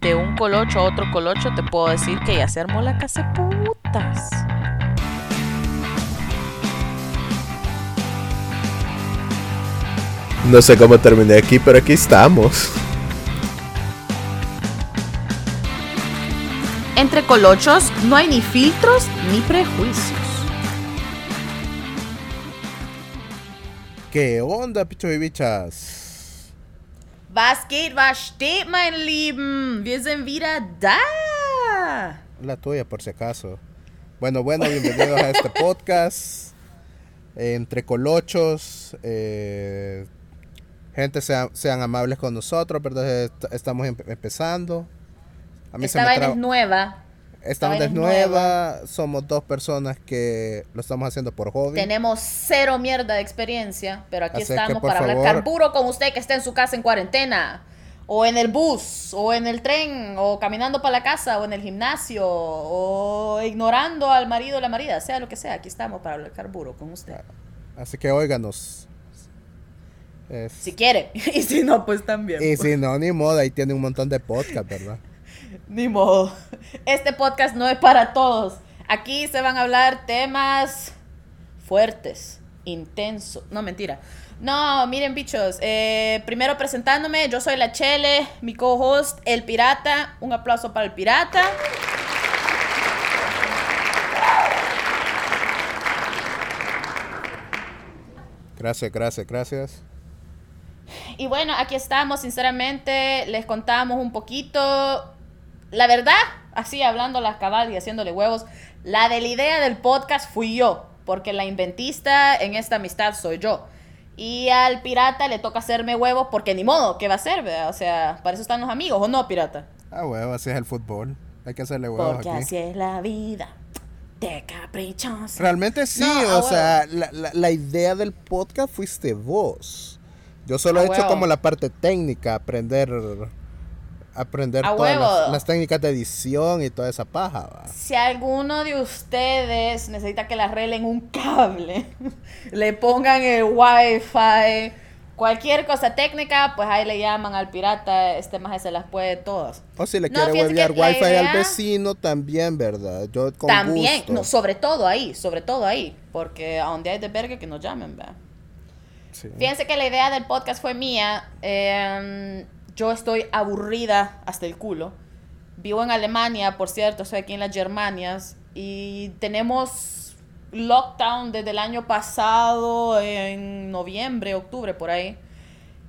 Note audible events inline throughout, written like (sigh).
de un colocho a otro colocho, te puedo decir que ya se armó la casa putas. No sé cómo terminé aquí, pero aquí estamos. Entre colochos no hay ni filtros ni prejuicios. ¿Qué onda, pichos y bichas? Was geht, was steht, mein Lieben? Wir sind wieder da. La tuya, por si acaso. Bueno, bueno, bienvenidos a este podcast. eh, entre colochos. eh, gente, sean, sean amables con nosotros, ¿verdad? Est- Estamos em- empezando. A mí Esta vaina traba- es nueva. Esta vaina es nueva. Somos dos personas que lo estamos haciendo por hobby. Tenemos cero mierda de experiencia, pero aquí Así estamos para hablar carburo con usted que está en su casa en cuarentena, o en el bus, o en el tren, o caminando para la casa, o en el gimnasio, o ignorando al marido o la marida, sea lo que sea. Aquí estamos para hablar carburo con usted. Así que óiganos. Es- Si quiere, (laughs) y si no, pues también. Y si no, ni modo, ahí tiene un montón de podcast, ¿verdad? Ni modo. Este podcast no es para todos. Aquí se van a hablar temas fuertes, intensos. No, mentira. No, miren, bichos. eh, primero presentándome, yo soy la Chele, mi co-host, el Pirata. Un aplauso para el Pirata. Gracias, gracias, gracias. Y bueno, aquí estamos, sinceramente, les contamos un poquito. La verdad, así hablando las cabal y haciéndole huevos, la de la idea del podcast fui yo, porque la inventista en esta amistad soy yo. Y al pirata le toca hacerme huevos porque ni modo, ¿qué va a hacer? verdad? O sea, para eso están los amigos, ¿o no, pirata? Ah, huevo, así es el fútbol. Hay que hacerle huevos Porque aquí. así es la vida de caprichos. Realmente sí, No, a o sea, la, la- la idea del podcast fuiste vos. Yo solo A he hecho huevo. como la parte técnica, aprender aprender A todas las, huevo. las técnicas de edición y toda esa paja. va. Si alguno de ustedes necesita que le arreglen un cable, (laughs) le pongan el wifi, cualquier cosa técnica, pues ahí le llaman al pirata, este más se las puede todas. O si le No, quiere huevear wifi al idea- vecino, también, ¿verdad? Yo con También, gusto. no, sobre todo ahí, sobre todo ahí, porque a donde hay de verga que nos llamen, ¿verdad? Sí. Fíjense que la idea del podcast fue mía. eh, yo estoy aburrida hasta el culo. Vivo en Alemania, por cierto, estoy aquí en las Germanias. Y tenemos lockdown desde el año pasado, en noviembre, octubre, por ahí.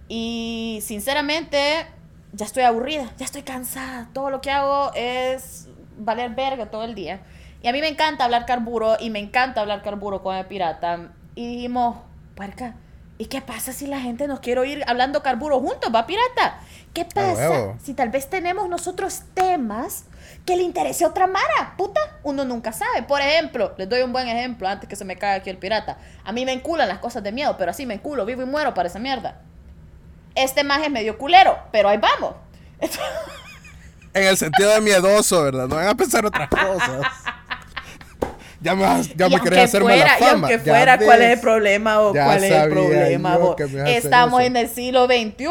Y sinceramente, ya estoy aburrida, ya estoy cansada. Todo lo que hago es valer verga todo el día. Y a mí me encanta hablar carburo y me encanta hablar carburo con el pirata. Y dijimos, puerca, ¿y qué pasa si la gente nos quiere oír hablando carburo juntos, va pirata? ¿Qué pasa si tal vez tenemos nosotros temas que le interese a otra mara? Puta, uno nunca sabe. Por ejemplo, les doy un buen ejemplo antes que se me caiga aquí el pirata. A mí me enculan las cosas de miedo, pero así me enculo, vivo y muero para esa mierda. Este más es medio culero, pero ahí vamos. (laughs) En el sentido de miedoso, ¿verdad? No van a pensar otras (laughs) cosas. Ya me, ya y me aunque querés hacerme fuera, la y fama. aunque Ya fuera, ¿cuál es el problema o cuál es el problema? vos? hacer Estamos en el siglo XXI.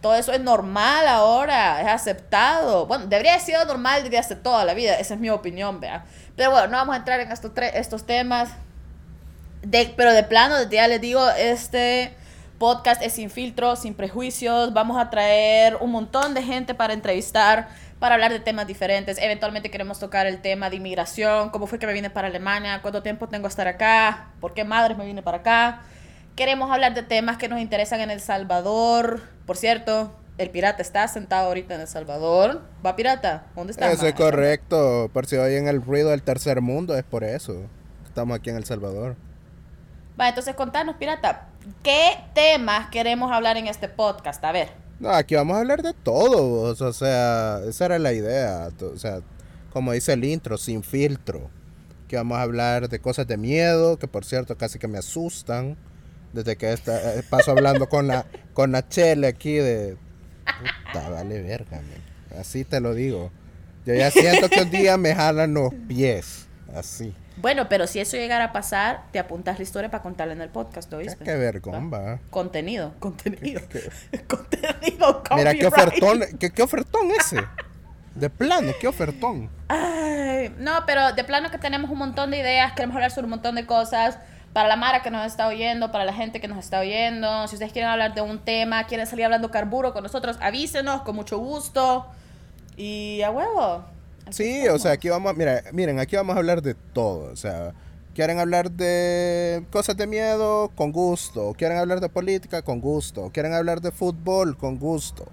Todo eso es normal ahora, es aceptado. Bueno, debería haber sido normal desde hace toda la vida, esa es mi opinión, vea. Pero bueno, no vamos a entrar en estos, tre- estos temas. De, pero de plano, desde ya les digo, este podcast es sin filtros, sin prejuicios. Vamos a traer un montón de gente para entrevistar, para hablar de temas diferentes. Eventualmente queremos tocar el tema de inmigración, cómo fue que me vine para Alemania, cuánto tiempo tengo que estar acá, por qué madres me vine para acá. Queremos hablar de temas que nos interesan en El Salvador. Por cierto, el pirata está sentado ahorita en El Salvador. ¿Va pirata? ¿Dónde está? Eso es correcto. Por si oyen el ruido del tercer mundo, es por eso. Estamos aquí en El Salvador. Va, entonces contanos, pirata, ¿qué temas queremos hablar en este podcast? A ver. No, aquí vamos a hablar de todo. O sea, esa era la idea. O sea, como dice el intro, sin filtro. Que vamos a hablar de cosas de miedo, que por cierto casi que me asustan. Desde que esta, eh, paso hablando con la, con la chele aquí de... Puta, vale verga. Así te lo digo. Yo ya siento que un día me jalan los pies. Así. Bueno, pero si eso llegara a pasar, te apuntas la historia para contarla en el podcast, ¿lo Qué, qué vergón, va. Contenido, contenido. contenido, Mira, qué ofertón, qué, qué ofertón ese. De plano, qué ofertón. Ay, no, pero de plano que tenemos un montón de ideas, queremos hablar sobre un montón de cosas. Para la Mara que nos está oyendo, para la gente que nos está oyendo, si ustedes quieren hablar de un tema, quieren salir hablando carburo con nosotros, avísenos con mucho gusto. Y a huevo. Aquí Sí, o sea, aquí vamos, mira, miren, aquí vamos a hablar de todo, o sea, quieren hablar de cosas de miedo, con gusto, quieren hablar de política, con gusto, quieren hablar de fútbol, con gusto,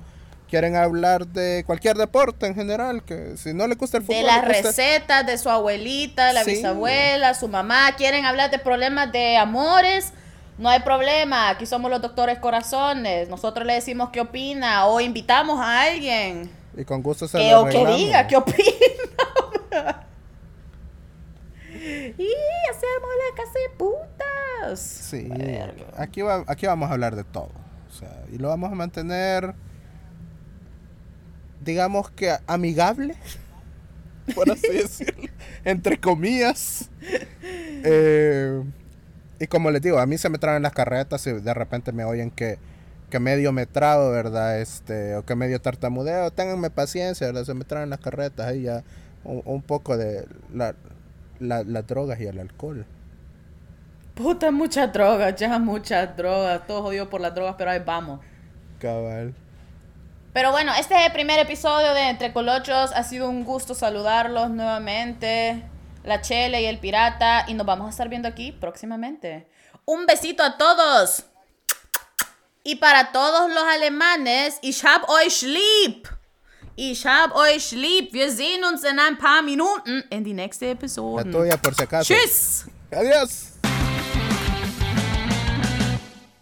quieren hablar de cualquier deporte en general, que si no le gusta el fútbol, De las gusta- recetas de su abuelita, la Sí. bisabuela, su mamá, quieren hablar de problemas de amores. No hay problema, aquí somos los doctores corazones. Nosotros le decimos qué opina o invitamos a alguien y con gusto se que, lo o que diga qué opina. (laughs) y hacemos la casa de putas. Sí, Verga. aquí, va, aquí vamos a hablar de todo, o sea, y lo vamos a mantener, digamos que amigable, (laughs) por así (laughs) decirlo, entre comillas. Eh, y como les digo, a mí se me traen las carretas y de repente me oyen que, que medio me trabo, ¿verdad? Este, o que medio tartamudeo, ténganme paciencia, ¿verdad? Se me traen las carretas ahí ya un, un poco de la, la- las drogas y el alcohol. Puta, muchas drogas, ya muchas drogas. Todo jodido por las drogas, pero ahí vamos. Cabal. Pero bueno, este es el primer episodio de Entre Colochos. Ha sido un gusto saludarlos nuevamente. La Chele y el Pirata. Y nos vamos a estar viendo aquí próximamente. Un besito a todos. Y para todos los alemanes, ich hab euch lieb. Ich hab euch lieb. Wir sehen uns in ein paar Minuten in die nächste La Episode. tuya por si acaso. Tschüss. Adiós.